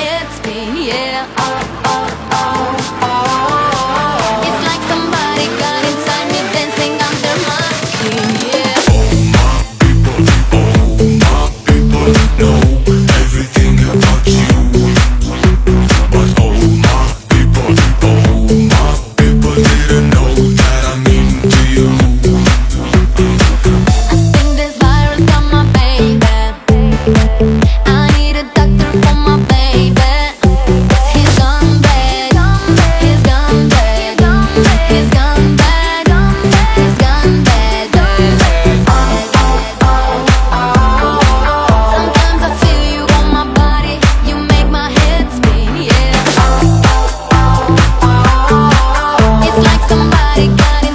yeah. Oh, oh, oh, it's like somebody got inside me dancing under my skin, yeah. My people, my people, no. Somebody got it.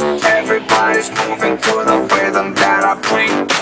Everybody's moving to the rhythm that I bring.